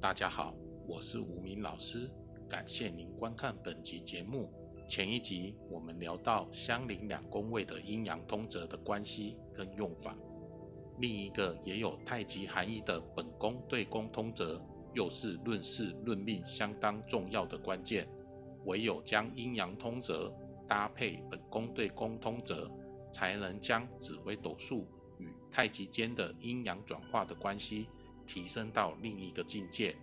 大家好，我是吴明老师，感谢您观看本集节目。前一集我们聊到相邻两宫位的阴阳通则的关系跟用法，另一个也有太极含义的本宫对宫通则，又是论事论命相当重要的关键。唯有将阴阳通则搭配本宫对宫通则，才能将紫微斗数与太极间的阴阳转化的关系提升到另一个境界。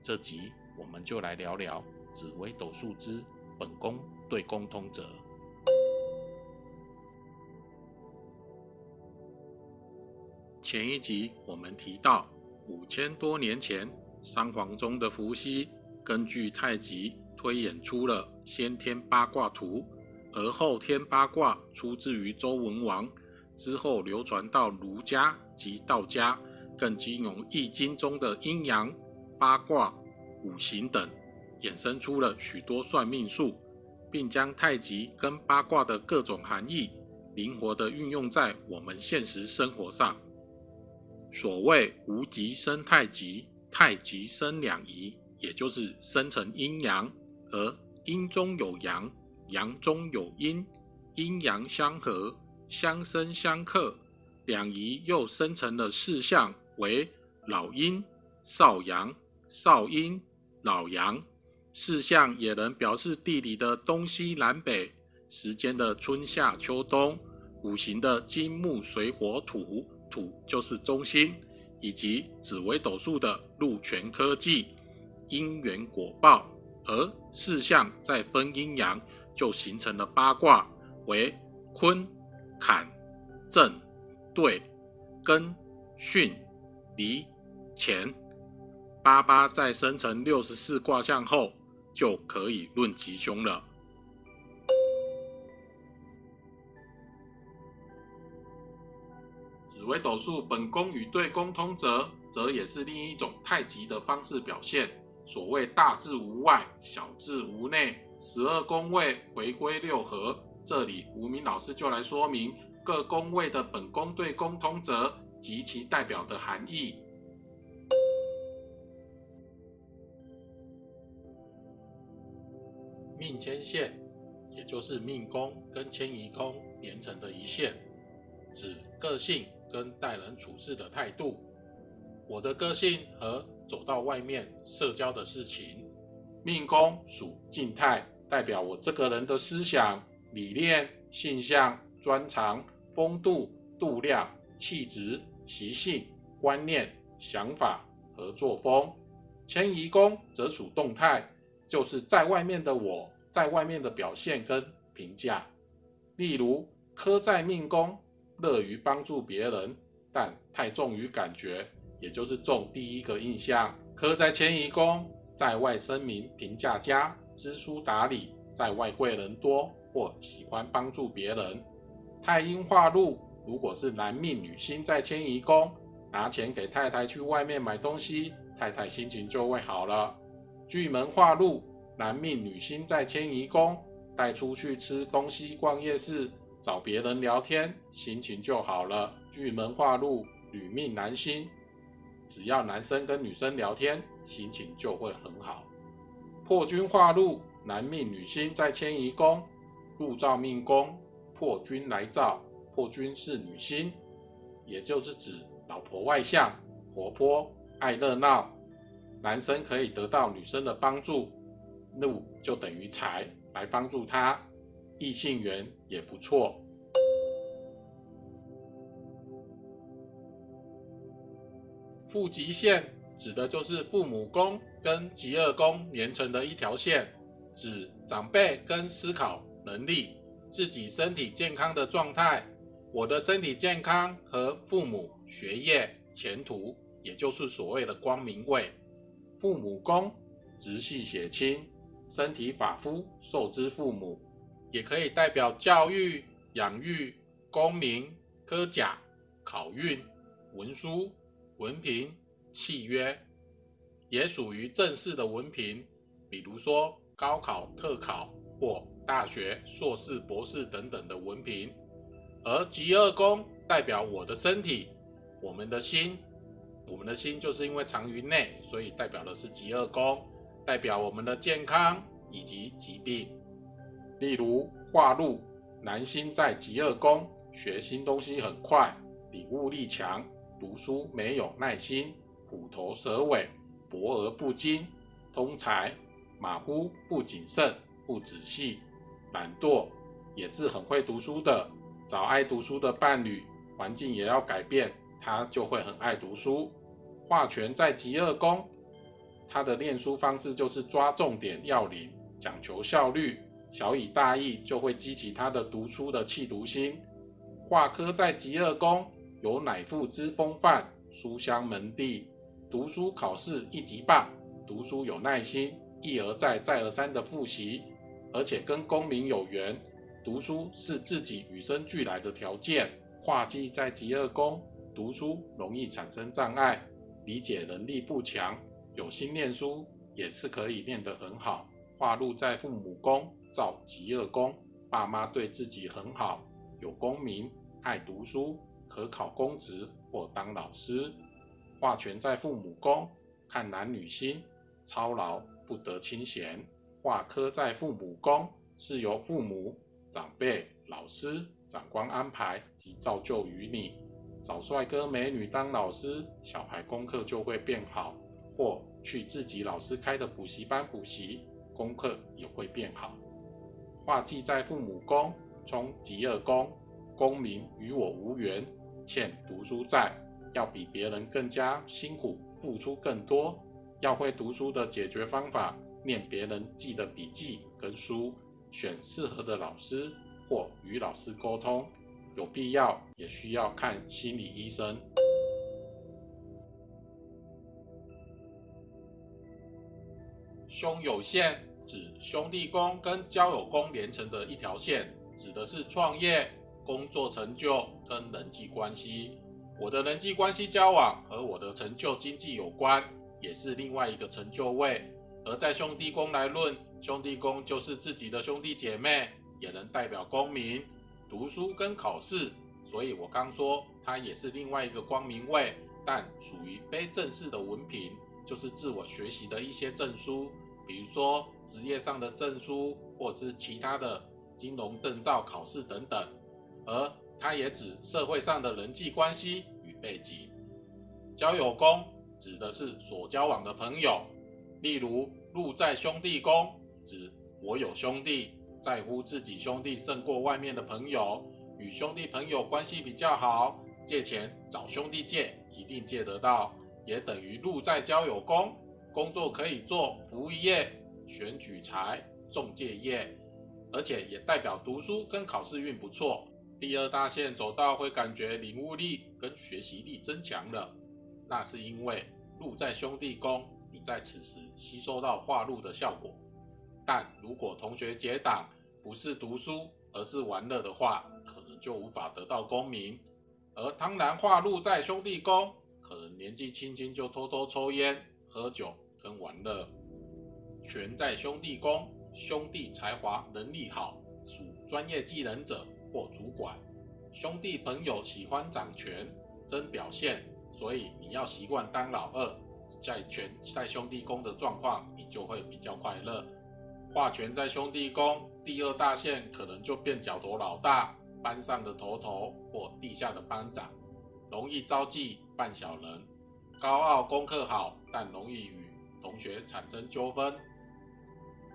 这集我们就来聊聊紫微斗数之本宫对宫通则。前一集我们提到，五千多年前，三皇中的伏羲根据太极推演出了先天八卦图，而后天八卦出自于周文王，之后流传到儒家及道家，更经由易经中的阴阳、八卦、五行等，衍生出了许多算命术。并将太极跟八卦的各种含义灵活地运用在我们现实生活上。所谓“无极生太极，太极生两仪”，也就是生成阴阳，而阴中有阳，阳中有阴，阴阳相合，相生相克，两仪又生成了四象，为老阴、少阳、少阴、老阳。四象也能表示地理的东西南北、时间的春夏秋冬、五行的金木水火土，土就是中心，以及紫微斗数的禄权科技、因缘果报。而四象再分阴阳，就形成了八卦，为坤、坎、震、兑、艮、巽、离、乾。八八再生成六十四卦象后。就可以论吉凶了。紫微斗数本宫与对宫通则，则也是另一种太极的方式表现。所谓大智无外，小智无内，十二宫位回归六合。这里吴明老师就来说明各宫位的本宫对宫通则及其代表的含义。命牵线，也就是命宫跟迁移宫连成的一线，指个性跟待人处事的态度。我的个性和走到外面社交的事情。命宫属静态，代表我这个人的思想、理念、性向、专长、风度、度量、气质、习性、观念、想法和作风。迁移宫则属动态。就是在外面的我，在外面的表现跟评价，例如科在命宫，乐于帮助别人，但太重于感觉，也就是重第一个印象。科在迁移宫，在外声名评价佳，知书达理，在外贵人多，或喜欢帮助别人。太阴化禄，如果是男命女星在迁移宫，拿钱给太太去外面买东西，太太心情就会好了。巨门化禄，男命女星在迁移宫，带出去吃东西、逛夜市、找别人聊天，心情就好了。巨门化禄，女命男星，只要男生跟女生聊天，心情就会很好。破军化禄，男命女星在迁移宫，禄照命宫，破军来照，破军是女星，也就是指老婆外向、活泼、爱热闹。男生可以得到女生的帮助，禄就等于财来帮助他，异性缘也不错。父极线指的就是父母宫跟极恶宫连成的一条线，指长辈跟思考能力、自己身体健康的状态。我的身体健康和父母学业前途，也就是所谓的光明位。父母宫直系血亲，身体发肤受之父母，也可以代表教育、养育、功名、科甲、考运、文书、文凭、契约，也属于正式的文凭，比如说高考、特考或大学硕士、博士等等的文凭。而极恶宫代表我的身体，我们的心。我们的心就是因为藏于内，所以代表的是极恶宫，代表我们的健康以及疾病。例如化禄，男星在极恶宫，学新东西很快，领悟力强，读书没有耐心，虎头蛇尾，博而不精，通才，马虎不谨慎，不仔细，懒惰，也是很会读书的。找爱读书的伴侣，环境也要改变，他就会很爱读书。画权在极恶宫，他的念书方式就是抓重点要领，讲求效率，小以大意，就会激起他的读书的气读心。画科在极恶宫，有乃父之风范，书香门第，读书考试一级棒，读书有耐心，一而再再而三的复习，而且跟功名有缘。读书是自己与生俱来的条件。画忌在极恶宫，读书容易产生障碍，理解能力不强。有心念书也是可以念得很好。画禄在父母宫，造极恶宫，爸妈对自己很好，有功名，爱读书，可考公职或当老师。画权在父母宫，看男女心，操劳不得清闲。画科在父母宫，是由父母。长辈、老师、长官安排及造就于你，找帅哥美女当老师，小孩功课就会变好；或去自己老师开的补习班补习，功课也会变好。画忌在父母宫，冲极恶宫，功名与我无缘，欠读书债，要比别人更加辛苦，付出更多，要会读书的解决方法，念别人记的笔记跟书。选适合的老师或与老师沟通，有必要也需要看心理医生。兄有线指兄弟宫跟交友宫连成的一条线，指的是创业、工作成就跟人际关系。我的人际关系交往和我的成就经济有关，也是另外一个成就位。而在兄弟宫来论。兄弟宫就是自己的兄弟姐妹，也能代表公民、读书跟考试，所以我刚说它也是另外一个光明位，但属于非正式的文凭，就是自我学习的一些证书，比如说职业上的证书，或者是其他的金融证照考试等等。而它也指社会上的人际关系与背景。交友宫指的是所交往的朋友，例如入在兄弟宫。指我有兄弟，在乎自己兄弟胜过外面的朋友，与兄弟朋友关系比较好，借钱找兄弟借，一定借得到，也等于路在交友宫，工作可以做服务业、选举财、中介业，而且也代表读书跟考试运不错。第二大线走到会感觉领悟力跟学习力增强了，那是因为路在兄弟宫，你在此时吸收到化禄的效果。但如果同学结党不是读书，而是玩乐的话，可能就无法得到功名。而当然化禄在兄弟宫，可能年纪轻轻就偷偷抽烟、喝酒跟玩乐。权在兄弟宫，兄弟才华能力好，属专业技能者或主管。兄弟朋友喜欢掌权、争表现，所以你要习惯当老二。在权在兄弟宫的状况，你就会比较快乐。画权在兄弟宫，第二大线可能就变角头老大，班上的头头或地下的班长，容易招忌扮小人，高傲功课好，但容易与同学产生纠纷。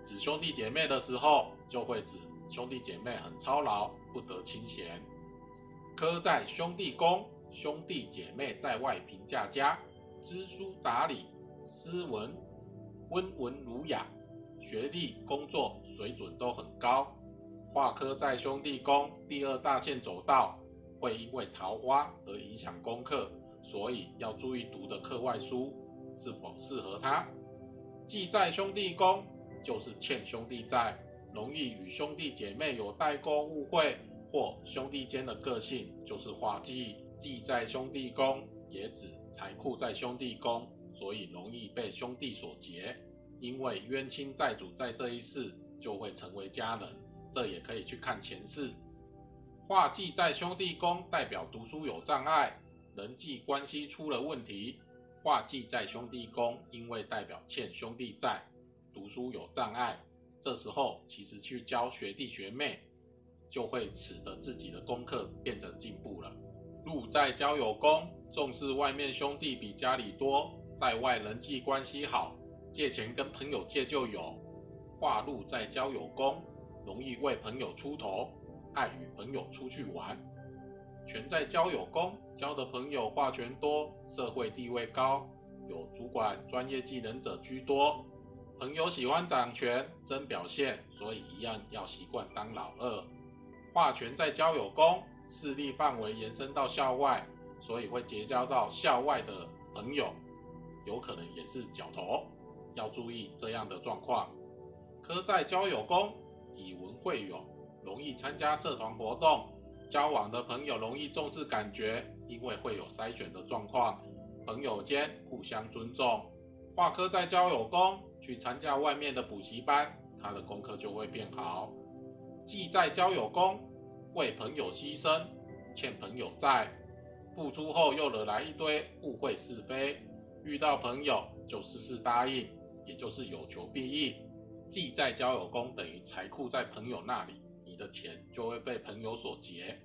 指兄弟姐妹的时候，就会指兄弟姐妹很操劳，不得清闲。科在兄弟宫，兄弟姐妹在外评价佳，知书达理，斯文，温文儒雅。学历、工作水准都很高，化科在兄弟宫第二大线走道，会因为桃花而影响功课，所以要注意读的课外书是否适合他。忌在兄弟宫就是欠兄弟债，容易与兄弟姐妹有代沟误会，或兄弟间的个性就是化忌。忌在兄弟宫也指财库在兄弟宫，所以容易被兄弟所劫。因为冤亲债主在这一世就会成为家人，这也可以去看前世。画忌在兄弟宫，代表读书有障碍，人际关系出了问题，化忌在兄弟宫，因为代表欠兄弟债，读书有障碍。这时候其实去教学弟学妹，就会使得自己的功课变成进步了。禄在交友宫，重视外面兄弟比家里多，在外人际关系好，借钱跟朋友借就有。化禄在交友宫，容易为朋友出头，爱与朋友出去玩。权在交友宫，交的朋友话权多，社会地位高，有主管、专业技能者居多。朋友喜欢掌权、争表现，所以一样要习惯当老二。化权在交友宫，势力范围延伸到校外，所以会结交到校外的朋友，有可能也是角头，要注意这样的状况。科在交友宫，以文会友，容易参加社团活动，交往的朋友容易重视感觉，因为会有筛选的状况，朋友间互相尊重。化科在交友宫。去参加外面的补习班，他的功课就会变好。技在交友宫，为朋友牺牲，欠朋友债，付出后又惹来一堆误会是非，遇到朋友就事事答应，也就是有求必应。既在交友宫，等于财库在朋友那里，你的钱就会被朋友所劫。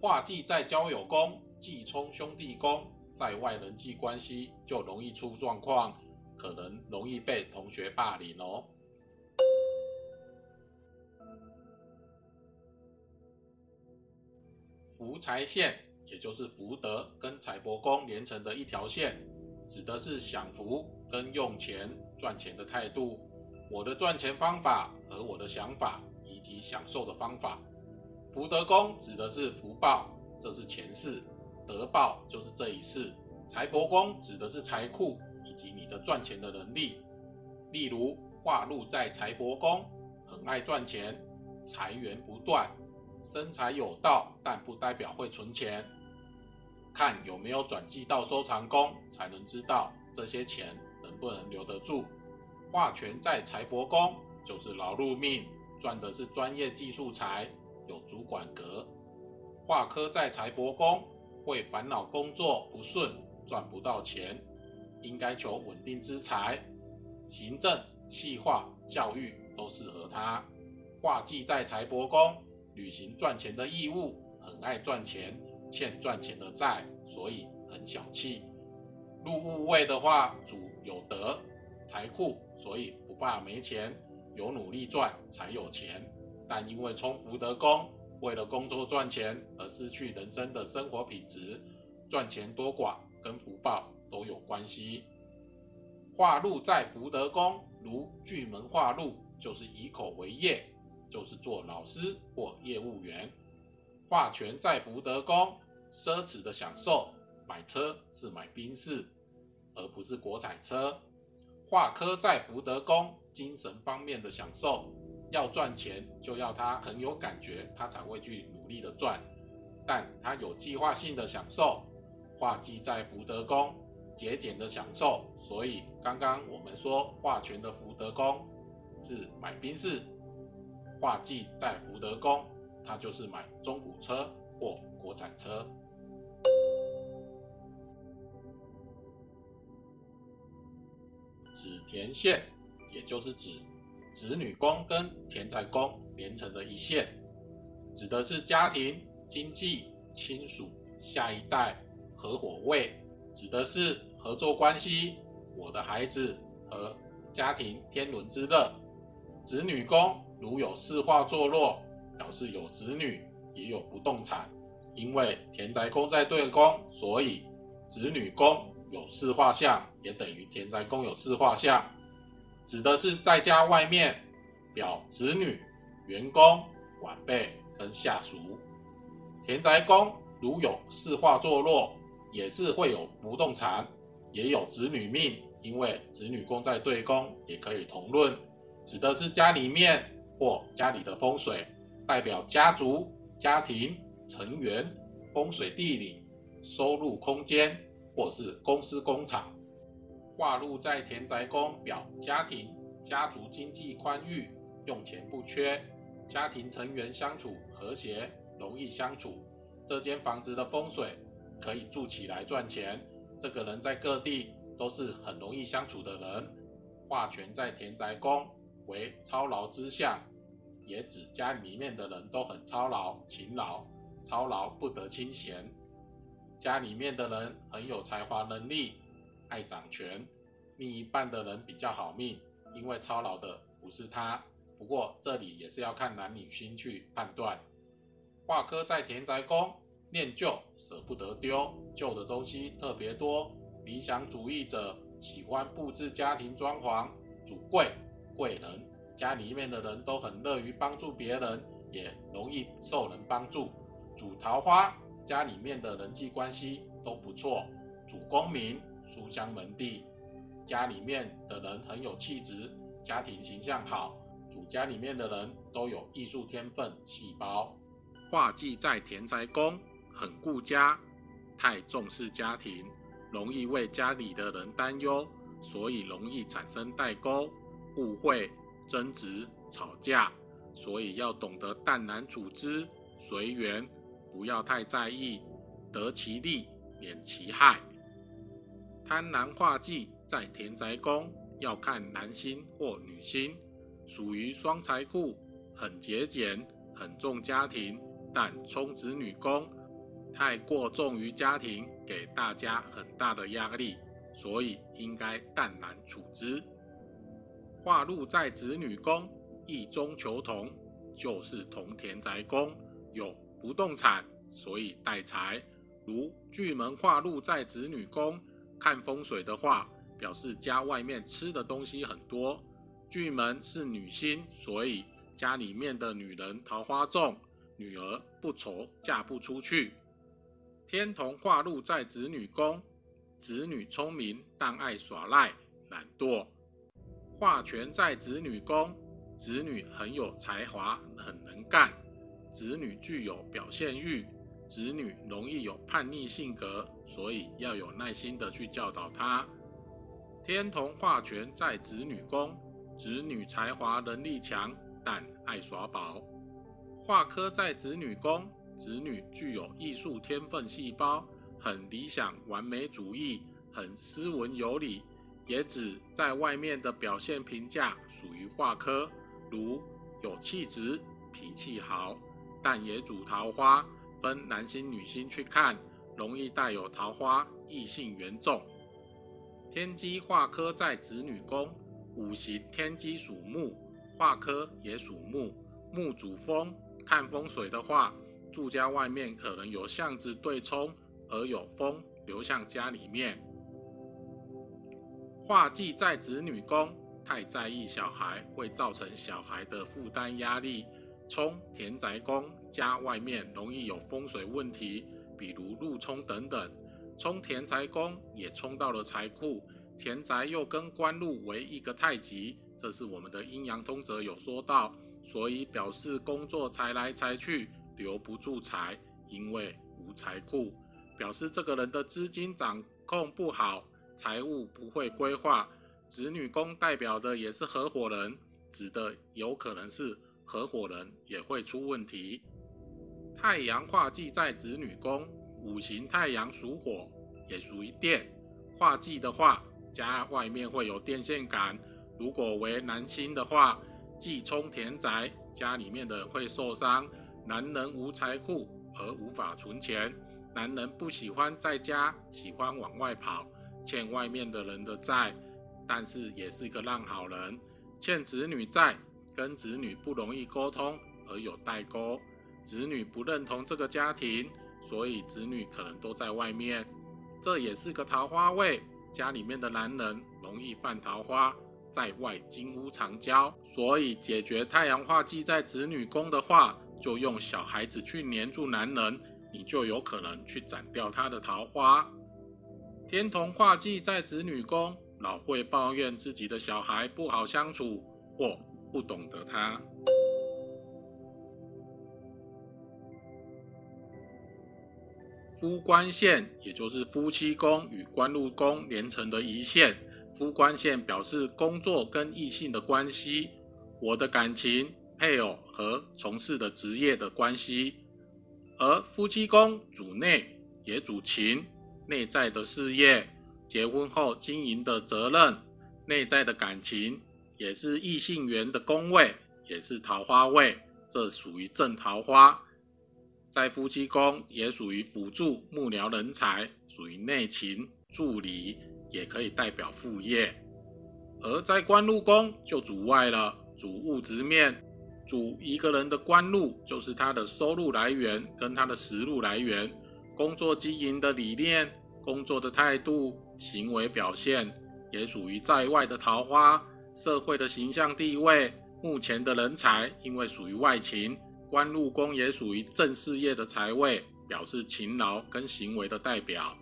化忌在交友宫，忌冲兄弟宫，在外人际关系就容易出状况。可能容易被同学霸凌哦。福财线，也就是福德跟财帛宫连成的一条线，指的是享福跟用钱赚钱的态度。我的赚钱方法和我的想法以及享受的方法。福德宫指的是福报，这是前世；德报就是这一世。财帛宫指的是财库。以及你的赚钱的能力，例如化禄在财帛宫，很爱赚钱，财源不断，生财有道，但不代表会存钱。看有没有转寄到收藏宫，才能知道这些钱不能留得住。化权在财帛宫，就是劳碌命，赚的是专业技术财，有主管格。化科在财帛宫，会烦恼工作不顺，赚不到钱。应该求稳定之财，行政、企划、教育都适合他。化忌在财帛宫，履行赚钱的义务，很爱赚钱，欠赚钱的债，所以很小气。入戊位的话，主有德，财库，所以不怕没钱，有努力赚才有钱。但因为冲福德宫，为了工作赚钱而失去人生的生活品质，赚钱多寡跟福报。都有关系。化禄在福德宫，如巨门化禄，就是以口为业，就是做老师或业务员。化权在福德宫，奢侈的享受，买车是买宾士，而不是国产车。化科在福德宫，精神方面的享受，要赚钱就要他很有感觉，他才会去努力的赚。但他有计划性的享受。化忌在福德宫。节俭的享受，所以刚刚我们说化权的福德宫是买宾士，化忌在福德宫，他就是买中古车或国产车。田线，也就是指子女宫跟田宅宫连成的一线，指的是家庭、经济、亲属、下一代、合伙位。指的是合作关系，我的孩子和家庭天伦之乐。子女宫如有四化坐落，表示有子女，也有不动产。因为田宅宫在对宫，所以子女宫有四画像，也等于田宅宫有四画像。指的是在家外面，表子女、员工、晚辈跟下属。田宅宫如有四化坐落。也是会有不动产，也有子女命，因为子女宫在对宫，也可以同论，指的是家里面或家里的风水，代表家族、家庭成员、风水地理、收入空间，或是公司工厂。化禄在田宅宫，表家庭、家族经济宽裕，用钱不缺，家庭成员相处和谐，容易相处。这间房子的风水。可以住起来赚钱，这个人在各地都是很容易相处的人。化权在田宅宫为操劳之相，也指家里面的人都很操劳、勤劳，操劳不得清闲。家里面的人很有才华、能力，爱掌权。另一半的人比较好命，因为操劳的不是他。不过这里也是要看男女心去判断。化科在田宅宫，念旧舍不得丢，旧的东西特别多。理想主义者喜欢布置家庭装潢，主贵贵人，家里面的人都很乐于帮助别人，也容易受人帮助。主桃花，家里面的人际关系都不错。主功名，书香门第，家里面的人很有气质，家庭形象好。主家里面的人都有艺术天分细胞，画忌在田宅宫，很顾家，太重视家庭，容易为家里的人担忧，所以容易产生代沟、误会、争执、吵架，所以要懂得淡然处之，随缘，不要太在意，得其利，免其害。贪婪化忌在田宅宫，要看男星或女星。属于双财库，很节俭，很重家庭，但冲子女宫，太过重于家庭，给大家很大的压力，所以应该淡然处之。化禄在子女宫，意中求同，就是同田宅宫有不动产，所以带财。如巨门化禄在子女宫，看风水的话，表示家外面吃的东西很多。巨门是女星，所以家里面的女人桃花重，女儿不愁嫁不出去。天同化禄在子女宫，子女聪明但爱耍赖懒惰。化权在子女宫，子女很有才华，很能干。子女具有表现欲，子女容易有叛逆性格，所以要有耐心的去教导他。天同化权在子女宫。子女才华能力强，但爱耍宝。化科在子女宫，子女具有艺术天分细胞，很理想完美主义，很斯文有礼，也指在外面的表现评价属于化科，如有气质、脾气好，但也主桃花，分男星女星去看，容易带有桃花，异性缘重。天机化科在子女宫。五行天机属木，化科也属木，木主风。看风水的话，住家外面可能有巷子对冲，而有风流向家里面。化忌在子女宫，太在意小孩会造成小孩的负担压力。冲田宅宫，家外面容易有风水问题，比如路冲等等。冲田宅宫也冲到了财库。田宅又跟官禄为一个太极，这是我们的阴阳通则有说到，所以表示工作财来财去，留不住财，因为无财库，表示这个人的资金掌控不好，财务不会规划。子女宫代表的也是合伙人，指的有可能是合伙人也会出问题。太阳化忌在子女宫，五行太阳属火，也属于电，化忌的话。家外面会有电线杆，如果为男星的话，忌冲田宅，家里面的人会受伤。男人无财库而无法存钱，男人不喜欢在家，喜欢往外跑，欠外面的人的债，但是也是一个烂好人。欠子女债，跟子女不容易沟通而有代沟，子女不认同这个家庭，所以子女可能都在外面，这也是个桃花位。家里面的男人容易犯桃花，在外金屋藏娇，所以解决太阳化忌在子女宫的话，就用小孩子去黏住男人，你就有可能去斩掉他的桃花。天同化忌在子女宫，老会抱怨自己的小孩不好相处或不懂得他。夫官线，也就是夫妻宫与官禄宫连成的一线。夫官线表示工作跟异性的关系，我的感情、配偶和从事的职业的关系。而夫妻宫主内，也主情，内在的事业，结婚后经营的责任，内在的感情，也是异性缘的宫位，也是桃花位，这属于正桃花。在夫妻宫也属于辅助幕僚人才，属于内勤助理，也可以代表副业。而在官禄宫就主外了，主物质面，主一个人的官禄就是他的收入来源跟他的食禄来源，工作经营的理念、工作的态度、行为表现，也属于在外的桃花，社会的形象地位，目前的人才，因为属于外勤。官禄宫也属于正事业的财位，表示勤劳跟行为的代表。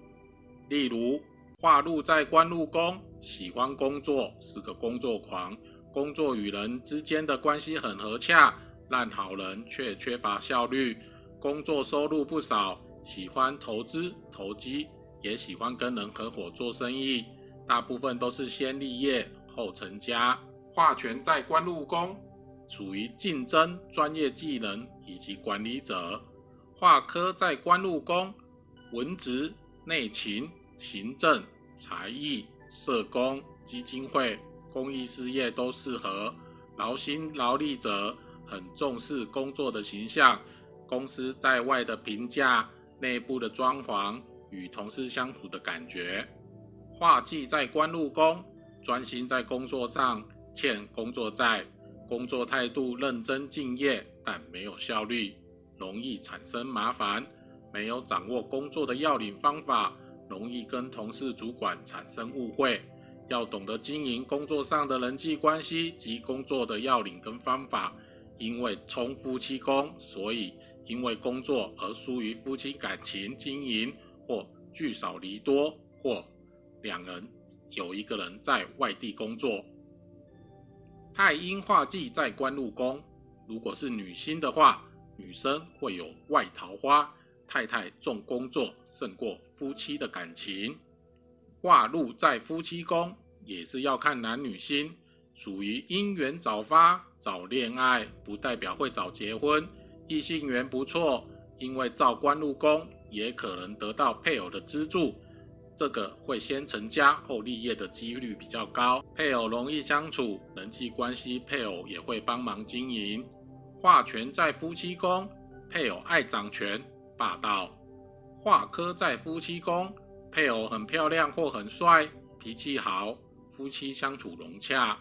例如，化禄在官禄宫，喜欢工作，是个工作狂，工作与人之间的关系很和洽，烂好人却缺乏效率，工作收入不少，喜欢投资投机，也喜欢跟人合伙做生意，大部分都是先立业后成家。化权在官禄宫。属于竞争、专业技能以及管理者。化科在官禄宫，文职、内勤、行政、才艺、社工、基金会、公益事业都适合。劳心劳力者很重视工作的形象，公司在外的评价、内部的装潢、与同事相处的感觉。化忌在官禄宫，专心在工作上，欠工作债。工作态度认真敬业，但没有效率，容易产生麻烦；没有掌握工作的要领方法，容易跟同事、主管产生误会。要懂得经营工作上的人际关系及工作的要领跟方法。因为冲夫妻宫，所以因为工作而疏于夫妻感情经营，或聚少离多，或两人有一个人在外地工作。太阴化忌在官禄宫，如果是女星的话，女生会有外桃花，太太重工作胜过夫妻的感情。化禄在夫妻宫，也是要看男女星，属于姻缘早发早恋爱，不代表会早结婚。异性缘不错，因为照官禄宫，也可能得到配偶的资助。这个会先成家后立业的几率比较高，配偶容易相处，人际关系配偶也会帮忙经营。化权在夫妻宫，配偶爱掌权霸道；化科在夫妻宫，配偶很漂亮或很帅，脾气好，夫妻相处融洽。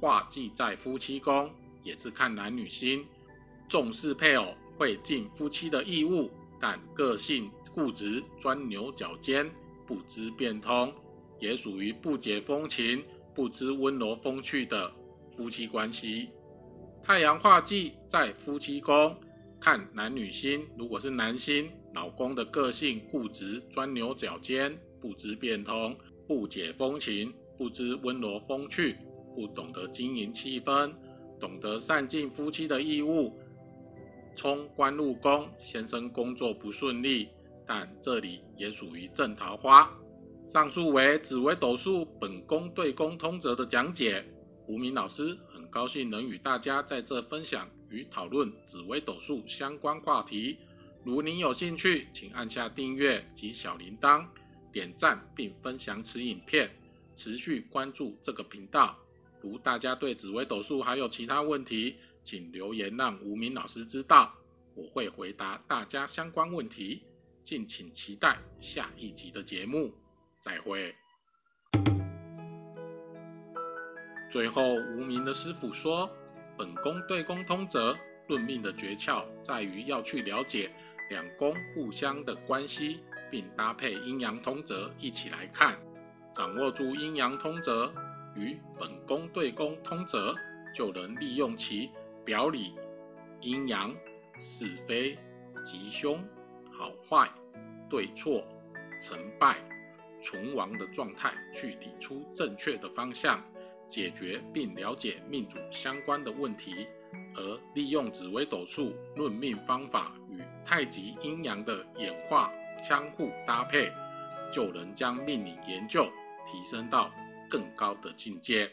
化忌在夫妻宫，也是看男女心，重视配偶，会尽夫妻的义务，但个性固执，钻牛角尖。不知变通，也属于不解风情、不知温柔风趣的夫妻关系。太阳化忌在夫妻宫，看男女星。如果是男星，老公的个性固执、钻牛角尖、不知变通、不解风情、不知温柔风趣，不懂得经营气氛，懂得善尽夫妻的义务。冲官禄宫，先生工作不顺利。但这里也属于正桃花。上述为紫微斗数本宫对宫通则的讲解。吴明老师很高兴能与大家在这分享与讨论紫微斗数相关话题。如您有兴趣，请按下订阅及小铃铛，点赞并分享此影片，持续关注这个频道。如大家对紫微斗数还有其他问题，请留言让吴明老师知道，我会回答大家相关问题。敬请期待下一集的节目，再会。最后，无名的师傅说：“本宫对宫通则论命的诀窍在于要去了解两宫互相的关系，并搭配阴阳通则一起来看，掌握住阴阳通则与本宫对宫通则，就能利用其表里、阴阳、是非、吉凶。”好坏、对错、成败、存亡的状态，去理出正确的方向，解决并了解命主相关的问题，而利用紫微斗数论命方法与太极阴阳的演化相互搭配，就能将命理研究提升到更高的境界。